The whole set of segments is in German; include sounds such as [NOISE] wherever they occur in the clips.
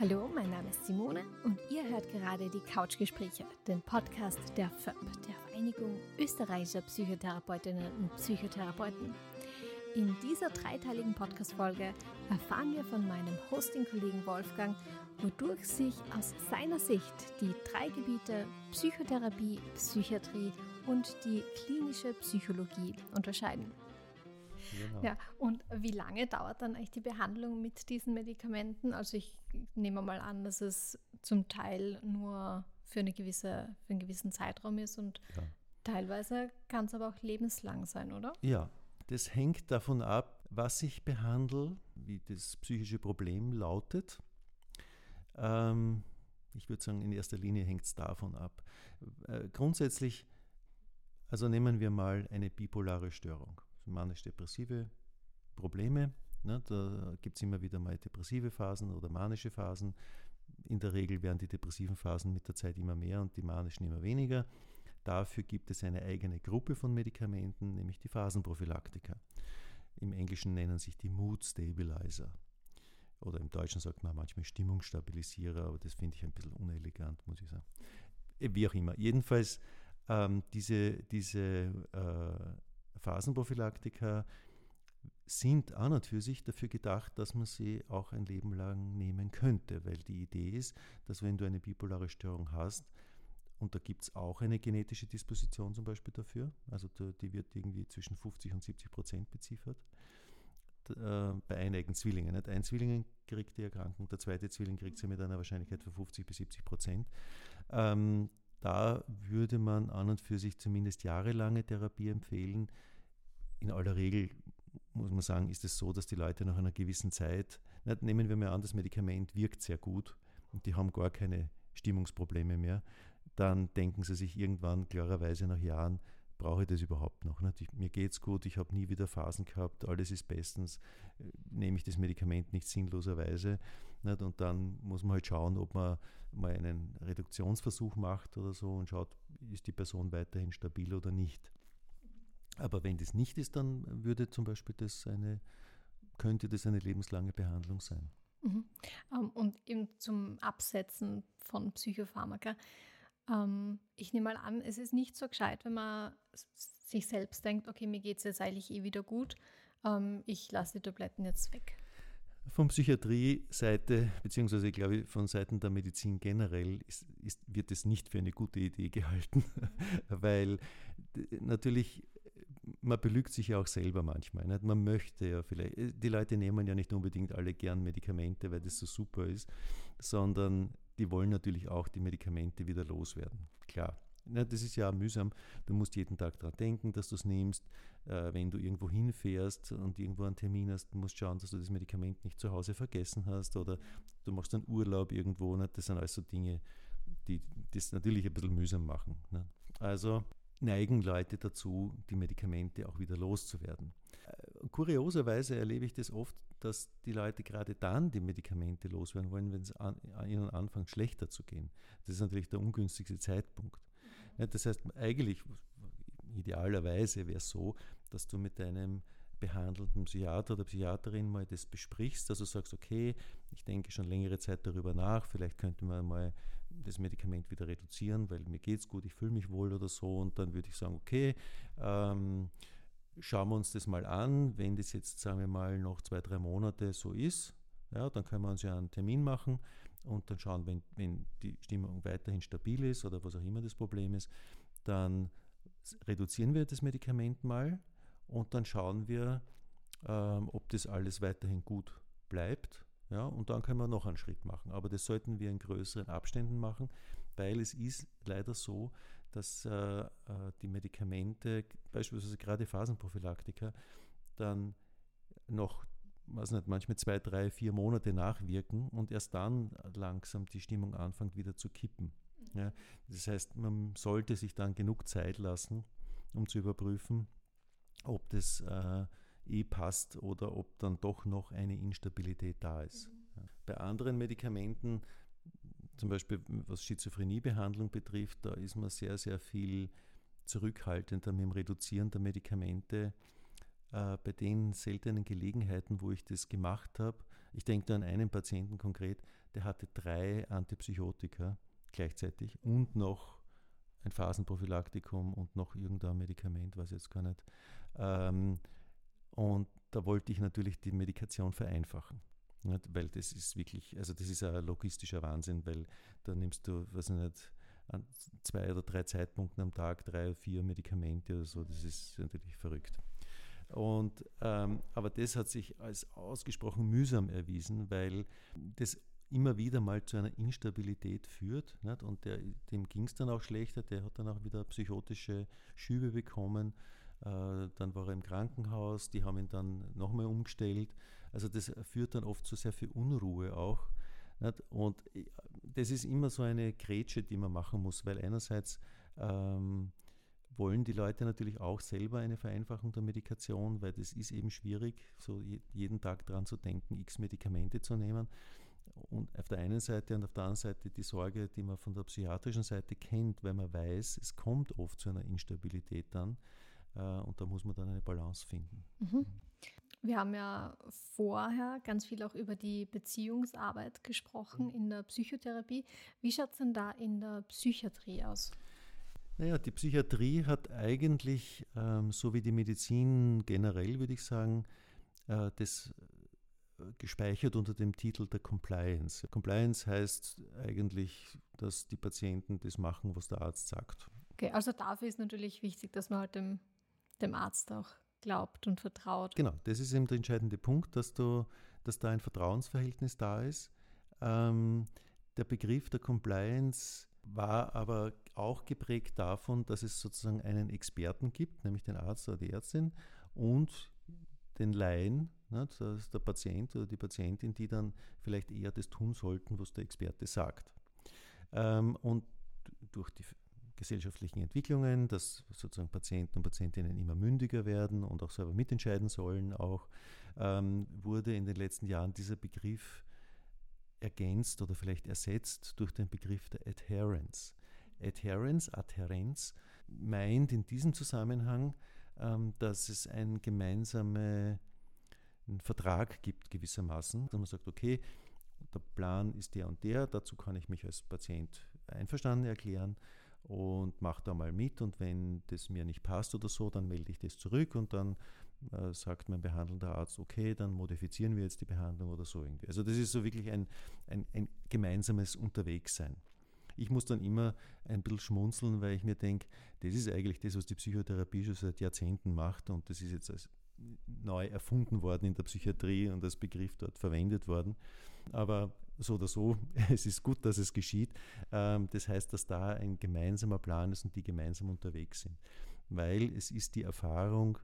Hallo, mein Name ist Simone und ihr hört gerade die Couchgespräche, den Podcast der FÖP, der Vereinigung österreichischer Psychotherapeutinnen und Psychotherapeuten. In dieser dreiteiligen Podcast-Folge erfahren wir von meinem Hosting-Kollegen Wolfgang, wodurch sich aus seiner Sicht die drei Gebiete Psychotherapie, Psychiatrie und die klinische Psychologie unterscheiden. Genau. Ja, und wie lange dauert dann eigentlich die Behandlung mit diesen Medikamenten? Also ich nehme mal an, dass es zum Teil nur für, eine gewisse, für einen gewissen Zeitraum ist und ja. teilweise kann es aber auch lebenslang sein, oder? Ja, das hängt davon ab, was ich behandle, wie das psychische Problem lautet. Ähm, ich würde sagen, in erster Linie hängt es davon ab. Äh, grundsätzlich, also nehmen wir mal eine bipolare Störung manisch-depressive Probleme. Ne, da gibt es immer wieder mal depressive Phasen oder manische Phasen. In der Regel werden die depressiven Phasen mit der Zeit immer mehr und die manischen immer weniger. Dafür gibt es eine eigene Gruppe von Medikamenten, nämlich die Phasenprophylaktika. Im Englischen nennen sich die Mood Stabilizer. Oder im Deutschen sagt man manchmal Stimmungsstabilisierer, aber das finde ich ein bisschen unelegant, muss ich sagen. Wie auch immer. Jedenfalls ähm, diese, diese äh, Phasenprophylaktika sind an und für sich dafür gedacht, dass man sie auch ein Leben lang nehmen könnte, weil die Idee ist, dass wenn du eine bipolare Störung hast, und da gibt es auch eine genetische Disposition zum Beispiel dafür, also die wird irgendwie zwischen 50 und 70 Prozent beziffert, äh, bei einigen Zwillingen. Nicht? Ein Zwilling kriegt die Erkrankung, der zweite Zwilling kriegt sie mit einer Wahrscheinlichkeit von 50 bis 70 Prozent. Ähm, da würde man an und für sich zumindest jahrelange Therapie empfehlen. In aller Regel muss man sagen, ist es so, dass die Leute nach einer gewissen Zeit, nehmen wir mal an, das Medikament wirkt sehr gut und die haben gar keine Stimmungsprobleme mehr, dann denken sie sich irgendwann klarerweise nach Jahren, brauche ich das überhaupt noch? Nicht? Ich, mir es gut, ich habe nie wieder Phasen gehabt, alles ist bestens, äh, nehme ich das Medikament nicht sinnloserweise. Nicht? Und dann muss man halt schauen, ob man mal einen Reduktionsversuch macht oder so und schaut, ist die Person weiterhin stabil oder nicht. Aber wenn das nicht ist, dann würde zum Beispiel das eine, könnte das eine lebenslange Behandlung sein. Mhm. Ähm, und eben zum Absetzen von Psychopharmaka. Ähm, ich nehme mal an, es ist nicht so gescheit, wenn man sich selbst denkt, okay, mir geht es jetzt eigentlich eh wieder gut, ähm, ich lasse die Tabletten jetzt weg. Von Psychiatrie-Seite, beziehungsweise ich glaube von Seiten der Medizin generell, ist, ist, wird es nicht für eine gute Idee gehalten, [LAUGHS] weil natürlich, man belügt sich ja auch selber manchmal. Nicht? Man möchte ja vielleicht, die Leute nehmen ja nicht unbedingt alle gern Medikamente, weil das so super ist, sondern die wollen natürlich auch die Medikamente wieder loswerden. Klar. Na, das ist ja mühsam. Du musst jeden Tag daran denken, dass du es nimmst. Äh, wenn du irgendwo hinfährst und irgendwo einen Termin hast, musst du schauen, dass du das Medikament nicht zu Hause vergessen hast oder du machst einen Urlaub irgendwo. Ne? Das sind alles so Dinge, die das natürlich ein bisschen mühsam machen. Ne? Also neigen Leute dazu, die Medikamente auch wieder loszuwerden. Kurioserweise erlebe ich das oft, dass die Leute gerade dann die Medikamente loswerden wollen, wenn es an, ihnen anfängt, schlechter zu gehen. Das ist natürlich der ungünstigste Zeitpunkt. Das heißt, eigentlich, idealerweise wäre es so, dass du mit deinem behandelnden Psychiater oder Psychiaterin mal das besprichst, dass du sagst, okay, ich denke schon längere Zeit darüber nach, vielleicht könnte man mal das Medikament wieder reduzieren, weil mir geht es gut, ich fühle mich wohl oder so und dann würde ich sagen, okay, ähm, schauen wir uns das mal an, wenn das jetzt, sagen wir mal, noch zwei, drei Monate so ist, ja, dann können wir uns ja einen Termin machen und dann schauen, wenn, wenn die Stimmung weiterhin stabil ist oder was auch immer das Problem ist, dann reduzieren wir das Medikament mal und dann schauen wir, ähm, ob das alles weiterhin gut bleibt. Ja, und dann können wir noch einen Schritt machen. Aber das sollten wir in größeren Abständen machen, weil es ist leider so, dass äh, äh die Medikamente, beispielsweise gerade Phasenprophylaktika, dann noch weiß nicht, manchmal zwei, drei, vier Monate nachwirken und erst dann langsam die Stimmung anfängt wieder zu kippen. Ja, das heißt, man sollte sich dann genug Zeit lassen, um zu überprüfen, ob das äh, eh passt oder ob dann doch noch eine Instabilität da ist. Mhm. Bei anderen Medikamenten, zum Beispiel was Schizophreniebehandlung betrifft, da ist man sehr, sehr viel zurückhaltender mit dem Reduzieren der Medikamente. Äh, bei den seltenen Gelegenheiten, wo ich das gemacht habe, Ich denke an einen Patienten konkret, der hatte drei Antipsychotika gleichzeitig und noch ein Phasenprophylaktikum und noch irgendein Medikament, weiß ich jetzt gar nicht. Ähm, und da wollte ich natürlich die Medikation vereinfachen. Nicht? Weil das ist wirklich, also das ist ein logistischer Wahnsinn, weil da nimmst du, weiß ich nicht, an zwei oder drei Zeitpunkten am Tag drei oder vier Medikamente oder so, das ist natürlich verrückt. Und, ähm, aber das hat sich als ausgesprochen mühsam erwiesen, weil das immer wieder mal zu einer Instabilität führt. Nicht? Und der, dem ging es dann auch schlechter, der hat dann auch wieder psychotische Schübe bekommen. Äh, dann war er im Krankenhaus, die haben ihn dann nochmal umgestellt. Also das führt dann oft zu sehr viel Unruhe auch. Und das ist immer so eine Grätsche, die man machen muss, weil einerseits ähm, wollen die Leute natürlich auch selber eine Vereinfachung der Medikation, weil das ist eben schwierig, so jeden Tag daran zu denken, x Medikamente zu nehmen. Und auf der einen Seite und auf der anderen Seite die Sorge, die man von der psychiatrischen Seite kennt, weil man weiß, es kommt oft zu einer Instabilität dann. Äh, und da muss man dann eine Balance finden. Mhm. Wir haben ja vorher ganz viel auch über die Beziehungsarbeit gesprochen mhm. in der Psychotherapie. Wie schaut es denn da in der Psychiatrie aus? Naja, die Psychiatrie hat eigentlich, ähm, so wie die Medizin generell, würde ich sagen, äh, das gespeichert unter dem Titel der Compliance. Compliance heißt eigentlich, dass die Patienten das machen, was der Arzt sagt. Okay, also dafür ist natürlich wichtig, dass man halt dem, dem Arzt auch glaubt und vertraut. Genau, das ist eben der entscheidende Punkt, dass, du, dass da ein Vertrauensverhältnis da ist. Ähm, der Begriff der Compliance war aber auch geprägt davon, dass es sozusagen einen Experten gibt, nämlich den Arzt oder die Ärztin und den Laien, ne, das ist der Patient oder die Patientin, die dann vielleicht eher das tun sollten, was der Experte sagt. Ähm, und durch die gesellschaftlichen Entwicklungen, dass sozusagen Patienten und Patientinnen immer mündiger werden und auch selber mitentscheiden sollen, auch ähm, wurde in den letzten Jahren dieser Begriff ergänzt oder vielleicht ersetzt durch den Begriff der Adherence. Adherence, Adherenz meint in diesem Zusammenhang, ähm, dass es einen gemeinsamen Vertrag gibt gewissermaßen, dass man sagt, okay, der Plan ist der und der, dazu kann ich mich als Patient einverstanden erklären und mache da mal mit und wenn das mir nicht passt oder so, dann melde ich das zurück und dann äh, sagt mein behandelnder Arzt, okay, dann modifizieren wir jetzt die Behandlung oder so irgendwie. Also das ist so wirklich ein, ein, ein gemeinsames Unterwegssein. Ich muss dann immer ein bisschen schmunzeln, weil ich mir denke, das ist eigentlich das, was die Psychotherapie schon seit Jahrzehnten macht und das ist jetzt als neu erfunden worden in der Psychiatrie und als Begriff dort verwendet worden. Aber so oder so, [LAUGHS] es ist gut, dass es geschieht. Ähm, das heißt, dass da ein gemeinsamer Plan ist und die gemeinsam unterwegs sind. Weil es ist die Erfahrung,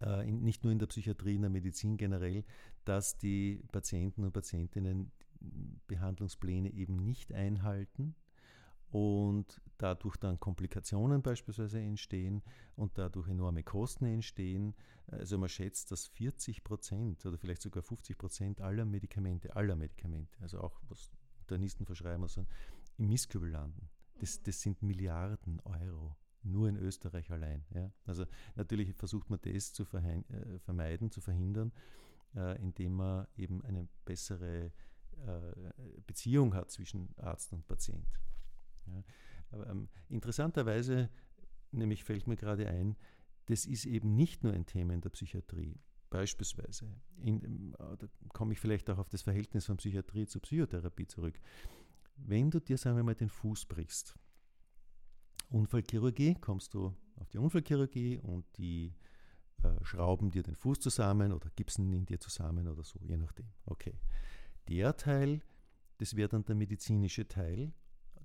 äh, nicht nur in der Psychiatrie, in der Medizin generell, dass die Patienten und Patientinnen Behandlungspläne eben nicht einhalten und dadurch dann Komplikationen beispielsweise entstehen und dadurch enorme Kosten entstehen. Also man schätzt, dass 40 Prozent oder vielleicht sogar 50 Prozent aller Medikamente, aller Medikamente, also auch was Internisten verschreiben, also im Mistkübel landen. Das, das sind Milliarden Euro nur in Österreich allein. Ja? Also natürlich versucht man das zu äh, vermeiden, zu verhindern, äh, indem man eben eine bessere äh, Beziehung hat zwischen Arzt und Patient. Ja. Ähm, interessanterweise, nämlich fällt mir gerade ein, das ist eben nicht nur ein Thema in der Psychiatrie. Beispielsweise, in, ähm, da komme ich vielleicht auch auf das Verhältnis von Psychiatrie zu Psychotherapie zurück. Wenn du dir, sagen wir mal, den Fuß brichst, Unfallchirurgie, kommst du auf die Unfallchirurgie und die äh, schrauben dir den Fuß zusammen oder gipsen ihn dir zusammen oder so, je nachdem. Okay. Der Teil, das wäre dann der medizinische Teil,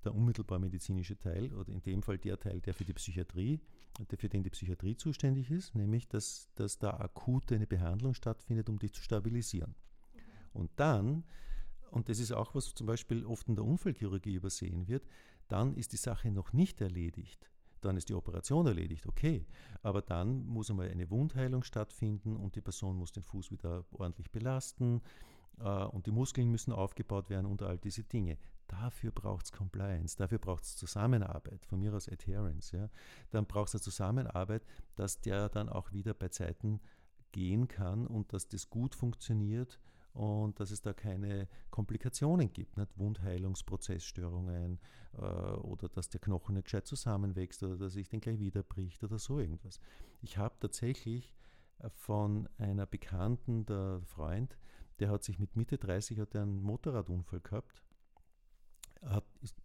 der unmittelbar medizinische Teil, oder in dem Fall der Teil, der für die Psychiatrie, der für den die Psychiatrie zuständig ist, nämlich dass, dass da akut eine Behandlung stattfindet, um dich zu stabilisieren. Und dann, und das ist auch, was zum Beispiel oft in der Unfallchirurgie übersehen wird, dann ist die Sache noch nicht erledigt. Dann ist die Operation erledigt, okay. Aber dann muss einmal eine Wundheilung stattfinden und die Person muss den Fuß wieder ordentlich belasten äh, und die Muskeln müssen aufgebaut werden und all diese Dinge. Dafür braucht es Compliance, dafür braucht es Zusammenarbeit, von mir aus Adherence. Ja. Dann braucht es eine Zusammenarbeit, dass der dann auch wieder bei Zeiten gehen kann und dass das gut funktioniert und dass es da keine Komplikationen gibt, nicht? Wundheilungsprozessstörungen äh, oder dass der Knochen nicht gescheit zusammenwächst oder dass sich den gleich wieder bricht oder so irgendwas. Ich habe tatsächlich äh, von einer Bekannten, der Freund, der hat sich mit Mitte 30 hat einen Motorradunfall gehabt, hat, ist,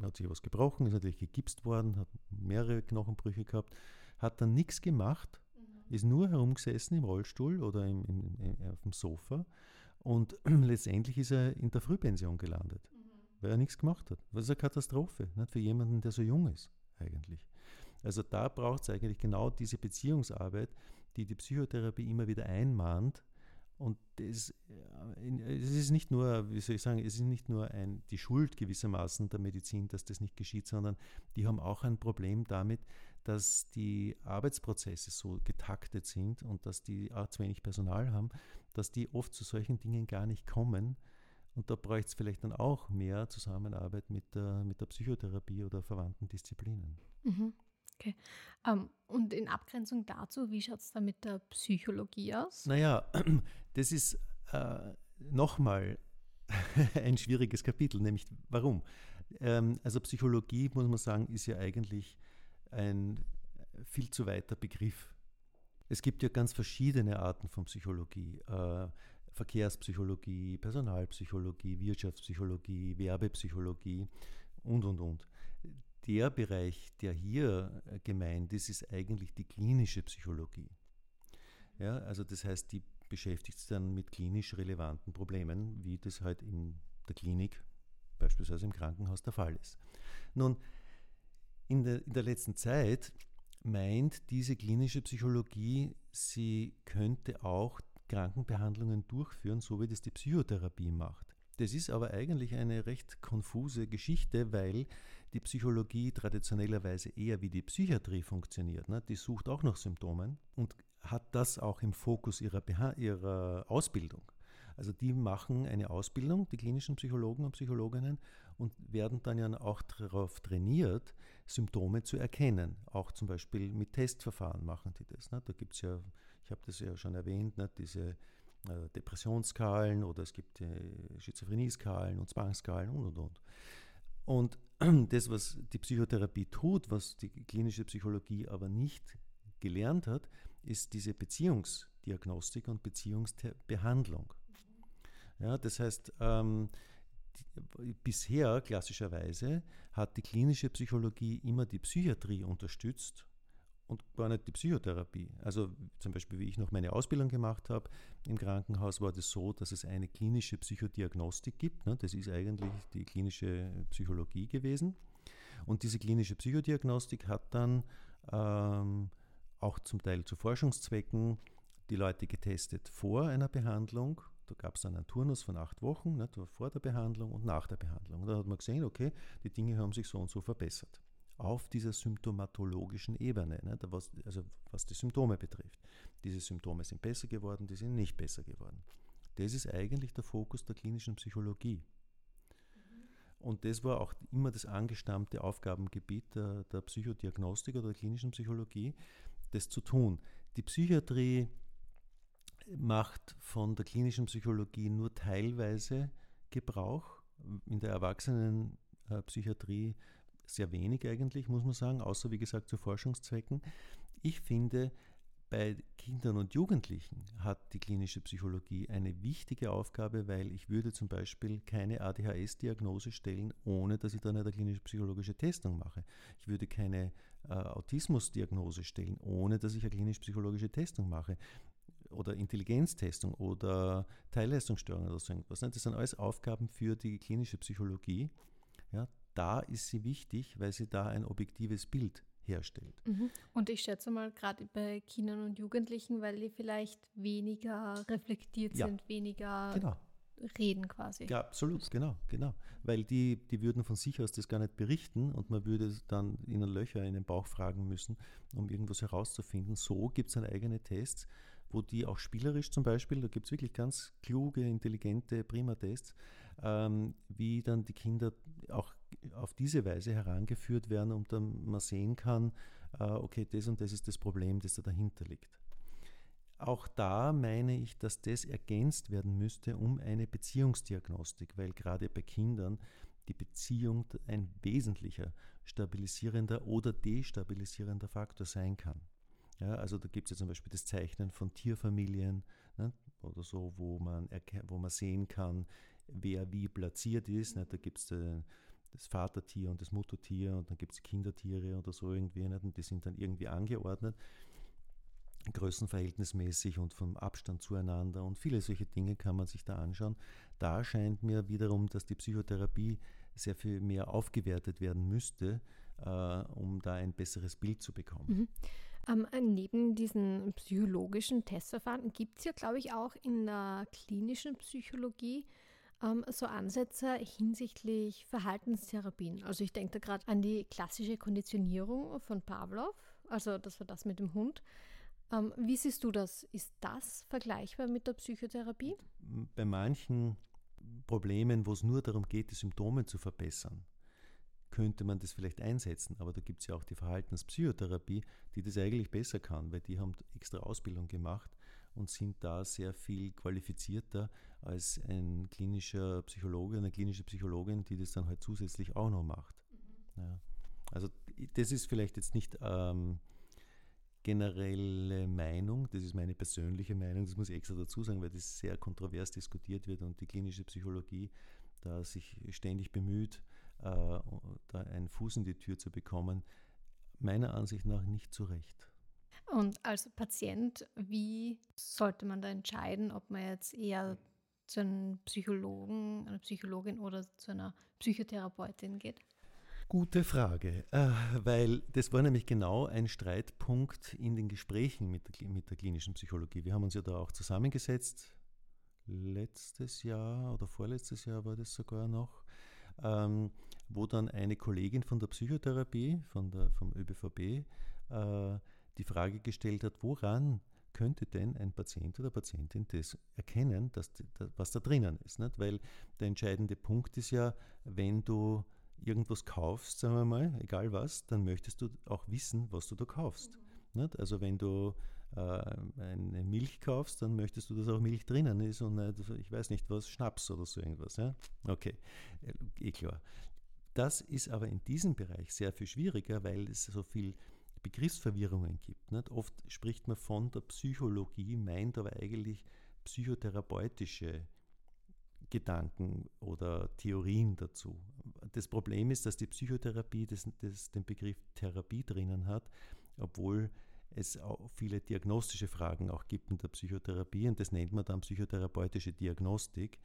hat sich was gebrochen, ist natürlich gegipst worden, hat mehrere Knochenbrüche gehabt, hat dann nichts gemacht, mhm. ist nur herumgesessen im Rollstuhl oder im, im, im, auf dem Sofa und [CLEARS THROAT] letztendlich ist er in der Frühpension gelandet, mhm. weil er nichts gemacht hat. Das ist eine Katastrophe, nicht für jemanden, der so jung ist eigentlich. Also da braucht es eigentlich genau diese Beziehungsarbeit, die die Psychotherapie immer wieder einmahnt, und das, äh, es ist nicht nur, wie soll ich sagen, es ist nicht nur ein, die Schuld gewissermaßen der Medizin, dass das nicht geschieht, sondern die haben auch ein Problem damit, dass die Arbeitsprozesse so getaktet sind und dass die auch zu wenig Personal haben, dass die oft zu solchen Dingen gar nicht kommen. Und da bräuchte es vielleicht dann auch mehr Zusammenarbeit mit der, mit der Psychotherapie oder verwandten Disziplinen. Mhm. Okay. Um, ähm, und in Abgrenzung dazu, wie schaut es da mit der Psychologie aus? Naja, [CLEARS THROAT] das ist äh, nochmal [LAUGHS] ein schwieriges Kapitel, nämlich warum? Ähm, also Psychologie, muss man sagen, ist ja eigentlich ein viel zu weiter Begriff. Es gibt ja ganz verschiedene Arten von Psychologie. Äh, Verkehrspsychologie, Personalpsychologie, Wirtschaftspsychologie, Werbepsychologie und, und, und der Bereich, der hier äh, gemeint ist, ist eigentlich die klinische Psychologie. Ja, also das heißt, die beschäftigt sich dann mit klinisch relevanten Problemen, wie das halt in der Klinik, beispielsweise im Krankenhaus, der Fall ist. Nun, in der, in der letzten Zeit meint diese klinische Psychologie, sie könnte auch Krankenbehandlungen durchführen, so wie das die Psychotherapie macht. Das ist aber eigentlich eine recht konfuse Geschichte, weil die Psychologie traditionellerweise eher wie die Psychiatrie funktioniert. Ne? Die sucht auch nach Symptomen und hat das auch im Fokus ihrer, ihrer Ausbildung. Also die machen eine Ausbildung, die klinischen Psychologen und Psychologinnen, und werden dann ja auch darauf trainiert, Symptome zu erkennen. Auch zum Beispiel mit Testverfahren machen die das. Ne? Da gibt es ja, ich habe das ja schon erwähnt, ne? diese Depressionsskalen oder es gibt äh, Schizophrenie-Skalen und Zwangsskalen und und und. Und [CLEARS THROAT] das, was die Psychotherapie tut, was die klinische Psychologie aber nicht gelernt hat, ist diese Beziehungsdiagnostik und Beziehungsbehandlung. Ja, das heißt, ähm, die, bisher klassischerweise hat die klinische Psychologie immer die Psychiatrie unterstützt und gar nicht die Psychotherapie. Also zum Beispiel, wie ich noch meine Ausbildung gemacht habe im Krankenhaus, war das so, dass es eine klinische Psychodiagnostik gibt. Ne? Das ist eigentlich die klinische Psychologie gewesen. Und diese klinische Psychodiagnostik hat dann ähm, auch zum Teil zu Forschungszwecken die Leute getestet vor einer Behandlung. Da gab es dann einen Turnus von acht Wochen, ne, vor der Behandlung und nach der Behandlung. Und da hat man gesehen, okay, die Dinge haben sich so und so verbessert auf dieser symptomatologischen Ebene, ne, was, also was die Symptome betrifft. Diese Symptome sind besser geworden, die sind nicht besser geworden. Das ist eigentlich der Fokus der klinischen Psychologie. Und das war auch immer das angestammte Aufgabengebiet der, der Psychodiagnostik oder der klinischen Psychologie, das zu tun. Die Psychiatrie macht von der klinischen Psychologie nur teilweise Gebrauch. In der Erwachsenenpsychiatrie sehr wenig eigentlich, muss man sagen, außer wie gesagt zu Forschungszwecken. Ich finde, bei Kindern und Jugendlichen hat die klinische Psychologie eine wichtige Aufgabe, weil ich würde zum Beispiel keine ADHS-Diagnose stellen, ohne dass ich dann eine klinische psychologische Testung mache. Ich würde keine äh, Autismus-Diagnose stellen, ohne dass ich eine klinisch-psychologische Testung mache. Oder Intelligenztestung oder Teilleistungsstörungen oder so irgendwas. Das sind alles Aufgaben für die klinische Psychologie. Da ist sie wichtig, weil sie da ein objektives Bild herstellt. Mhm. Und ich schätze mal, gerade bei Kindern und Jugendlichen, weil die vielleicht weniger reflektiert ja. sind, weniger genau. reden quasi. Ja, absolut, genau, genau. Weil die, die würden von sich aus das gar nicht berichten und man würde dann ihnen Löcher in den Bauch fragen müssen, um irgendwas herauszufinden. So gibt es dann eigene Tests, wo die auch spielerisch zum Beispiel, da gibt es wirklich ganz kluge, intelligente Prima-Tests, ähm, wie dann die Kinder auch auf diese Weise herangeführt werden und dann man sehen kann, äh, okay, das und das ist das Problem, das da dahinter liegt. auch da meine ich, dass das ergänzt werden müsste um eine Beziehungsdiagnostik, weil gerade bei Kindern die Beziehung ein wesentlicher stabilisierender oder destabilisierender Faktor sein kann. Ja, also da gibt es ja zum Beispiel das Zeichnen von Tierfamilien ne, oder so, wo man, wo man sehen kann, wer wie platziert ist. Ne, da gibt es äh, das Vatertier und das Muttertier und dann gibt es Kindertiere oder so irgendwie. Ne, und die sind dann irgendwie angeordnet, größenverhältnismäßig und vom Abstand zueinander. Und viele solche Dinge kann man sich da anschauen. Da scheint mir wiederum, dass die Psychotherapie sehr viel mehr aufgewertet werden müsste, äh, um da ein besseres Bild zu bekommen. Mhm. Ähm, neben diesen psychologischen Testverfahren gibt es ja, glaube ich, auch in der klinischen Psychologie ähm, so Ansätze hinsichtlich Verhaltenstherapien. Also ich denke da gerade an die klassische Konditionierung von Pavlov, also das war das mit dem Hund. Ähm, wie siehst du das? Ist das vergleichbar mit der Psychotherapie? Bei manchen Problemen, wo es nur darum geht, die Symptome zu verbessern, könnte man das vielleicht einsetzen. Aber da gibt es ja auch die Verhaltenspsychotherapie, die das eigentlich besser kann, weil die haben extra Ausbildung gemacht und sind da sehr viel qualifizierter als ein klinischer Psychologe, eine klinische Psychologin, die das dann halt zusätzlich auch noch macht. Mhm. Ja. Also das ist vielleicht jetzt nicht ähm, generelle Meinung, das ist meine persönliche Meinung, das muss ich extra dazu sagen, weil das sehr kontrovers diskutiert wird und die klinische Psychologie da sich ständig bemüht, äh, da einen Fuß in die Tür zu bekommen, meiner Ansicht nach nicht zu Recht. Und als Patient, wie sollte man da entscheiden, ob man jetzt eher zu einem Psychologen, einer Psychologin oder zu einer Psychotherapeutin geht? Gute Frage, äh, weil das war nämlich genau ein Streitpunkt in den Gesprächen mit der, mit der klinischen Psychologie. Wir haben uns ja da auch zusammengesetzt, letztes Jahr oder vorletztes Jahr war das sogar noch, ähm, wo dann eine Kollegin von der Psychotherapie, von der, vom ÖBVB, äh, die Frage gestellt hat, woran könnte denn ein Patient oder Patientin das erkennen, dass, was da drinnen ist. Nicht? Weil der entscheidende Punkt ist ja, wenn du irgendwas kaufst, sagen wir mal, egal was, dann möchtest du auch wissen, was du da kaufst. Mhm. Also wenn du äh, eine Milch kaufst, dann möchtest du, dass auch Milch drinnen ist und nicht, ich weiß nicht was, Schnaps oder so irgendwas. Ja? Okay, äh, eh klar. Das ist aber in diesem Bereich sehr viel schwieriger, weil es so viel Begriffsverwirrungen gibt. Nicht? Oft spricht man von der Psychologie, meint aber eigentlich psychotherapeutische Gedanken oder Theorien dazu. Das Problem ist, dass die Psychotherapie das, das den Begriff Therapie drinnen hat, obwohl es auch viele diagnostische Fragen auch gibt in der Psychotherapie und das nennt man dann psychotherapeutische Diagnostik,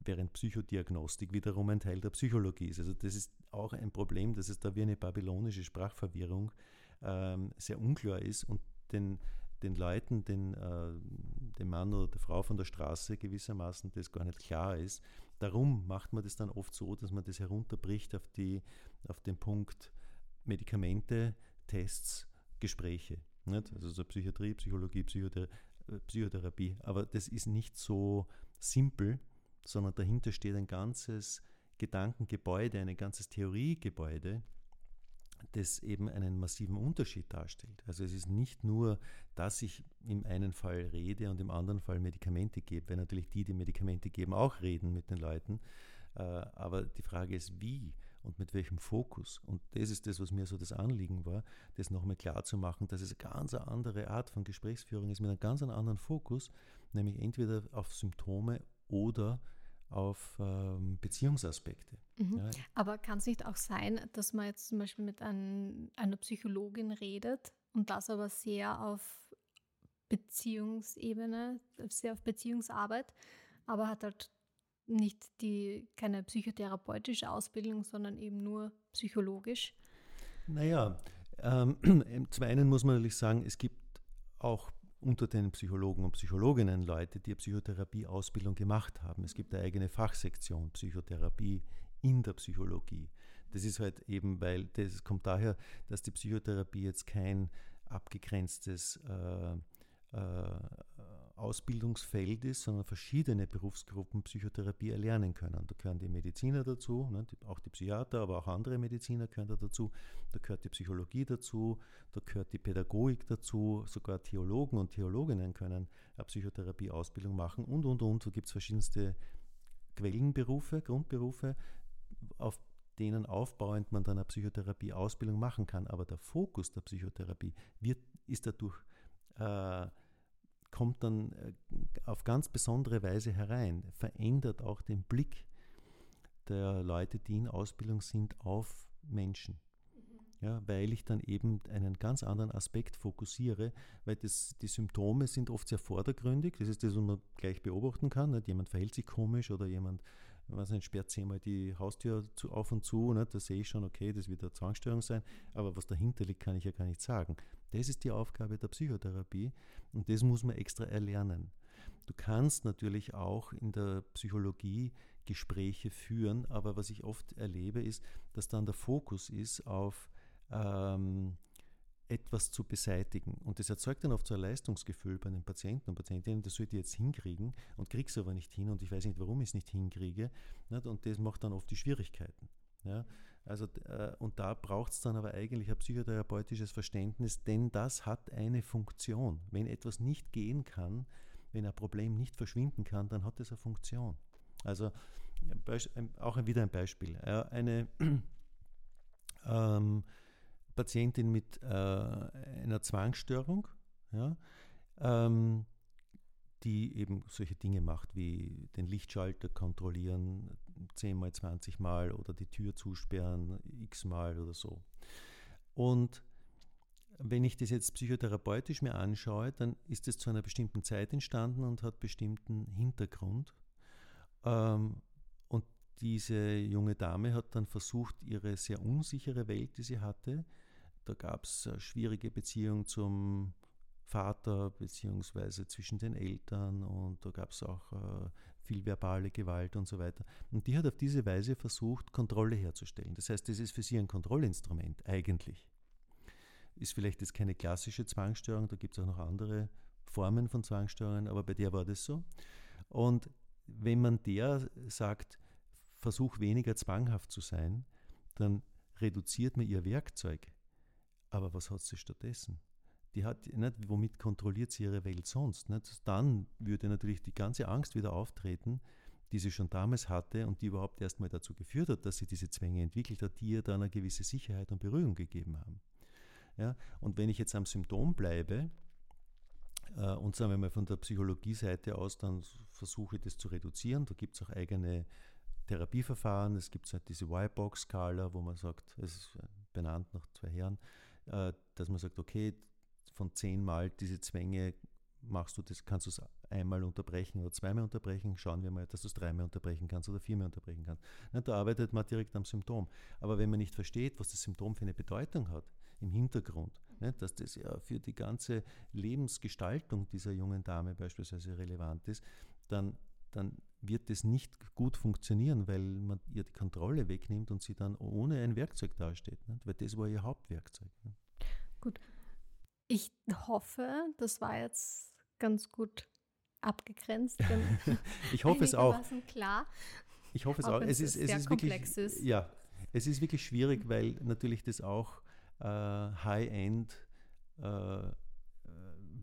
während Psychodiagnostik wiederum ein Teil der Psychologie ist. Also das ist auch ein Problem, dass es da wie eine babylonische Sprachverwirrung ähm, sehr unklar ist und den den Leuten, den, äh, dem Mann oder der Frau von der Straße gewissermaßen das gar nicht klar ist. Darum macht man das dann oft so, dass man das herunterbricht auf, die, auf den Punkt Medikamente, Tests, Gespräche. Nicht? Also so Psychiatrie, Psychologie, äh, Psychotherapie. Aber das ist nicht so simpel, sondern dahinter steht ein ganzes Gedankengebäude, ein ganzes Theoriegebäude, das eben einen massiven Unterschied darstellt. Also es ist nicht nur, dass ich im einen Fall rede und im anderen Fall Medikamente gebe, weil natürlich die, die Medikamente geben, auch reden mit den Leuten. Äh, aber die Frage ist, wie und mit welchem Fokus. Und das ist das, was mir so das Anliegen war, das nochmal klar zu machen, dass es eine ganz andere Art von Gesprächsführung ist, mit einem ganz anderen Fokus, nämlich entweder auf Symptome oder auf ähm, Beziehungsaspekte. Mhm. Ja. Aber kann es nicht auch sein, dass man jetzt zum Beispiel mit ein, einer Psychologin redet und das aber sehr auf Beziehungsebene, sehr auf Beziehungsarbeit, aber hat halt nicht die, keine psychotherapeutische Ausbildung, sondern eben nur psychologisch? Naja, ähm, [CLEARS THROAT] zum einen muss man natürlich sagen, es gibt auch unter den Psychologen und Psychologinnen Leute, die Psychotherapie-Ausbildung gemacht haben. Es gibt eine eigene Fachsektion Psychotherapie in der Psychologie. Das ist halt eben, weil das kommt daher, dass die Psychotherapie jetzt kein abgegrenztes äh, äh, Ausbildungsfeld ist, sondern verschiedene Berufsgruppen Psychotherapie erlernen können. Da gehören die Mediziner dazu, ne, auch die Psychiater, aber auch andere Mediziner gehören da dazu. Da gehört die Psychologie dazu, da gehört die Pädagogik dazu, sogar Theologen und Theologinnen können eine Psychotherapie-Ausbildung machen und, und, und. Da gibt es verschiedenste Quellenberufe, Grundberufe, auf denen aufbauend man dann eine Psychotherapie-Ausbildung machen kann. Aber der Fokus der Psychotherapie wird, ist dadurch äh, kommt dann äh, auf ganz besondere Weise herein, verändert auch den Blick der Leute, die in Ausbildung sind, auf Menschen. Ja, weil ich dann eben einen ganz anderen Aspekt fokussiere, weil das, die Symptome sind oft sehr vordergründig, das ist das, was man gleich beobachten kann. Nicht? Jemand verhält sich komisch oder jemand weiß nicht, sperrt zehnmal die Haustür zu, auf und zu, nicht? da sehe ich schon, okay, das wird eine Zwangsstörung sein, aber was dahinter liegt, kann ich ja gar nicht sagen. Das ist die Aufgabe der Psychotherapie und das muss man extra erlernen. Du kannst natürlich auch in der Psychologie Gespräche führen, aber was ich oft erlebe, ist, dass dann der Fokus ist auf ähm, etwas zu beseitigen. Und das erzeugt dann oft so ein Leistungsgefühl bei den Patienten und Patientinnen, das sollte ich jetzt hinkriegen und kriege es aber nicht hin und ich weiß nicht, warum ich es nicht hinkriege. Und das macht dann oft die Schwierigkeiten. Ja? Also, äh, und da braucht es dann aber eigentlich ein psychotherapeutisches Verständnis, denn das hat eine Funktion. Wenn etwas nicht gehen kann, wenn ein Problem nicht verschwinden kann, dann hat es eine Funktion. Also auch wieder ein Beispiel. Eine [CLEARS THROAT] ähm, Patientin mit äh, einer Zwangsstörung, ja, ähm, die eben solche Dinge macht wie den Lichtschalter kontrollieren, 10 mal, 20 Mal oder die Tür zusperren, x Mal oder so. Und wenn ich das jetzt psychotherapeutisch mir anschaue, dann ist es zu einer bestimmten Zeit entstanden und hat bestimmten Hintergrund. Ähm, und diese junge Dame hat dann versucht, ihre sehr unsichere Welt, die sie hatte, da gab es eine schwierige Beziehung zum Vater beziehungsweise zwischen den Eltern und da gab es auch äh, viel verbale Gewalt und so weiter. Und die hat auf diese Weise versucht, Kontrolle herzustellen. Das heißt, das ist für sie ein Kontrollinstrument eigentlich. Ist vielleicht jetzt keine klassische Zwangsstörung, da gibt es auch noch andere Formen von Zwangsstörungen, aber bei der war das so. Und wenn man der sagt, versuch weniger zwanghaft zu sein, dann reduziert man ihr Werkzeug aber was hat sie stattdessen? Die hat nicht, womit kontrolliert sie ihre Welt sonst? Nicht? Dann würde natürlich die ganze Angst wieder auftreten, die sie schon damals hatte und die überhaupt erst mal dazu geführt hat, dass sie diese Zwänge entwickelt hat, die ihr dann eine gewisse Sicherheit und Beruhigung gegeben haben. Ja? Und wenn ich jetzt am Symptom bleibe, äh, und sagen wir mal von der Psychologie-Seite aus, dann versuche ich das zu reduzieren. Da gibt es auch eigene Therapieverfahren. Es gibt halt diese Y-Box-Skala, wo man sagt, es ist benannt nach zwei Herren, dass man sagt, okay, von zehnmal diese Zwänge machst du das, kannst du es einmal unterbrechen oder zweimal unterbrechen, schauen wir mal, dass du es dreimal unterbrechen kannst oder viermal unterbrechen kannst. Da arbeitet man direkt am Symptom. Aber wenn man nicht versteht, was das Symptom für eine Bedeutung hat im Hintergrund, dass das ja für die ganze Lebensgestaltung dieser jungen Dame beispielsweise relevant ist, dann, dann wird das nicht gut funktionieren, weil man ihr die Kontrolle wegnimmt und sie dann ohne ein Werkzeug dasteht. Nicht? Weil das war ihr Hauptwerkzeug. Nicht? Gut. Ich hoffe, das war jetzt ganz gut abgegrenzt. [LAUGHS] ich hoffe es auch. klar. Ich hoffe es auch. Es ist, es ist wirklich, ist. Ja, es ist wirklich schwierig, weil natürlich das auch äh, High-End äh,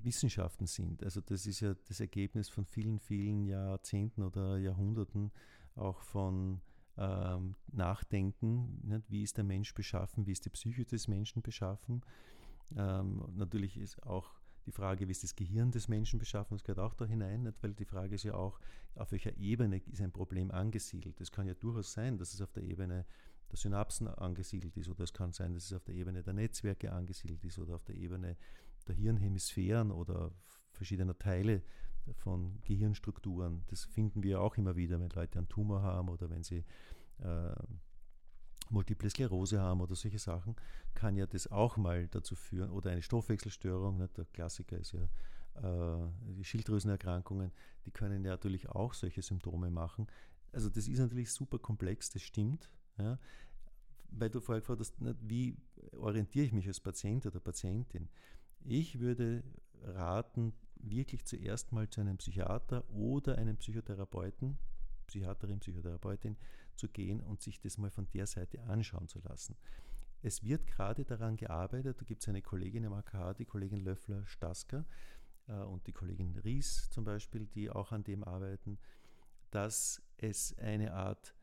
Wissenschaften sind. Also das ist ja das Ergebnis von vielen, vielen Jahrzehnten oder Jahrhunderten auch von ähm, Nachdenken. Nicht? Wie ist der Mensch beschaffen? Wie ist die Psyche des Menschen beschaffen? Ähm, natürlich ist auch die Frage, wie ist das Gehirn des Menschen beschaffen, das gehört auch da hinein, nicht? weil die Frage ist ja auch, auf welcher Ebene ist ein Problem angesiedelt. Es kann ja durchaus sein, dass es auf der Ebene der Synapsen angesiedelt ist oder es kann sein, dass es auf der Ebene der Netzwerke angesiedelt ist oder auf der Ebene der Hirnhemisphären oder verschiedener Teile von Gehirnstrukturen. Das finden wir auch immer wieder, wenn Leute einen Tumor haben oder wenn sie äh, Multiple Sklerose haben oder solche Sachen, kann ja das auch mal dazu führen, oder eine Stoffwechselstörung, nicht? der Klassiker ist ja äh, die Schilddrüsenerkrankungen, die können ja natürlich auch solche Symptome machen. Also das ist natürlich super komplex, das stimmt. Ja? Weil du vorher gefragt hast, nicht, wie orientiere ich mich als Patient oder Patientin? Ich würde raten, wirklich zuerst mal zu einem Psychiater oder einem Psychotherapeuten, Psychiaterin, Psychotherapeutin zu gehen und sich das mal von der Seite anschauen zu lassen. Es wird gerade daran gearbeitet, da gibt es eine Kollegin im AKH, die Kollegin Löffler-Stasker äh, und die Kollegin Ries zum Beispiel, die auch an dem arbeiten, dass es eine Art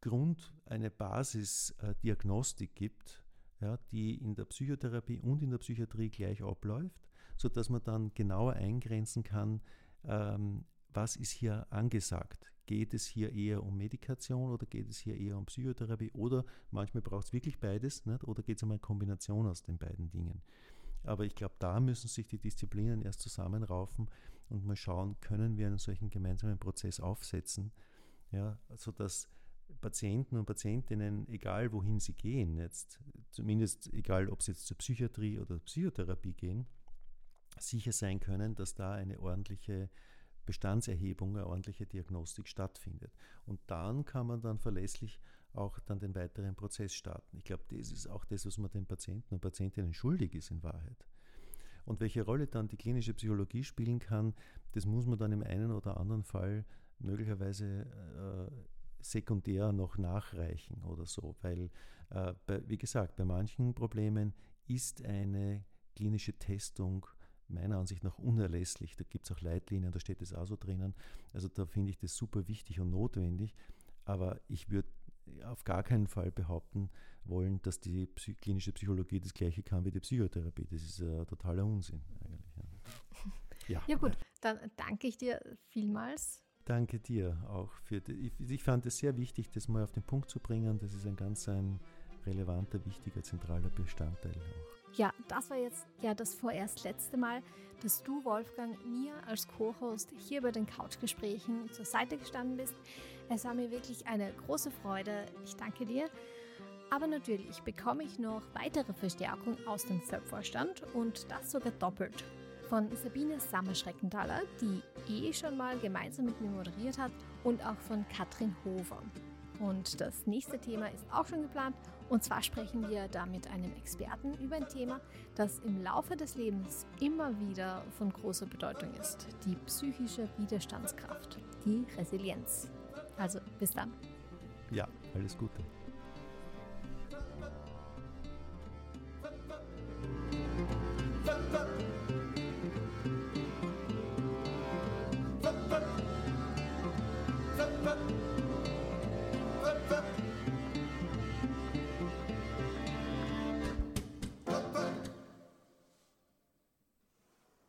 Grund, eine Basisdiagnostik gibt, ja, die in der Psychotherapie und in der Psychiatrie gleich abläuft, sodass man dann genauer eingrenzen kann, ähm, was ist hier angesagt. Geht es hier eher um Medikation oder geht es hier eher um Psychotherapie oder manchmal braucht es wirklich beides nicht? oder geht es um eine Kombination aus den beiden Dingen. Aber ich glaube, da müssen sich die Disziplinen erst zusammenraufen und mal schauen, können wir einen solchen gemeinsamen Prozess aufsetzen, ja, sodass Patienten und Patientinnen, egal wohin sie gehen, jetzt zumindest egal, ob sie jetzt zur Psychiatrie oder Psychotherapie gehen, sicher sein können, dass da eine ordentliche Bestandserhebung, eine ordentliche Diagnostik stattfindet. Und dann kann man dann verlässlich auch dann den weiteren Prozess starten. Ich glaube, das ist auch das, was man den Patienten und Patientinnen schuldig ist in Wahrheit. Und welche Rolle dann die klinische Psychologie spielen kann, das muss man dann im einen oder anderen Fall möglicherweise äh, sekundär noch nachreichen oder so, weil, äh, bei, wie gesagt, bei manchen Problemen ist eine klinische Testung meiner Ansicht nach unerlässlich. Da gibt es auch Leitlinien, da steht das auch so drinnen. Also da finde ich das super wichtig und notwendig. Aber ich würde auf gar keinen Fall behaupten wollen, dass die Psy klinische Psychologie das gleiche kann wie die Psychotherapie. Das ist äh, totaler Unsinn eigentlich. Ja. [LAUGHS] ja gut, dann danke ich dir vielmals. Danke dir auch für die, ich, fand es sehr wichtig, das mal auf den Punkt zu bringen. Das ist ein ganz ein relevanter, wichtiger, zentraler Bestandteil auch. Ja, das war jetzt ja das vorerst letzte Mal, dass du, Wolfgang, mir als Co-Host hier bei den Couchgesprächen zur Seite gestanden bist. Es war mir wirklich eine große Freude. Ich danke dir. Aber natürlich bekomme ich noch weitere Verstärkung aus dem FÖB-Vorstand und das sogar doppelt. Von Sabine Sammerschreckenthaler, die eh schon mal gemeinsam mit mir moderiert hat, und auch von Katrin Hofer. Und das nächste Thema ist auch schon geplant. Und zwar sprechen wir da mit einem Experten über ein Thema, das im Laufe des Lebens immer wieder von großer Bedeutung ist. Die psychische Widerstandskraft, die Resilienz. Also bis dann. Ja, alles Gute.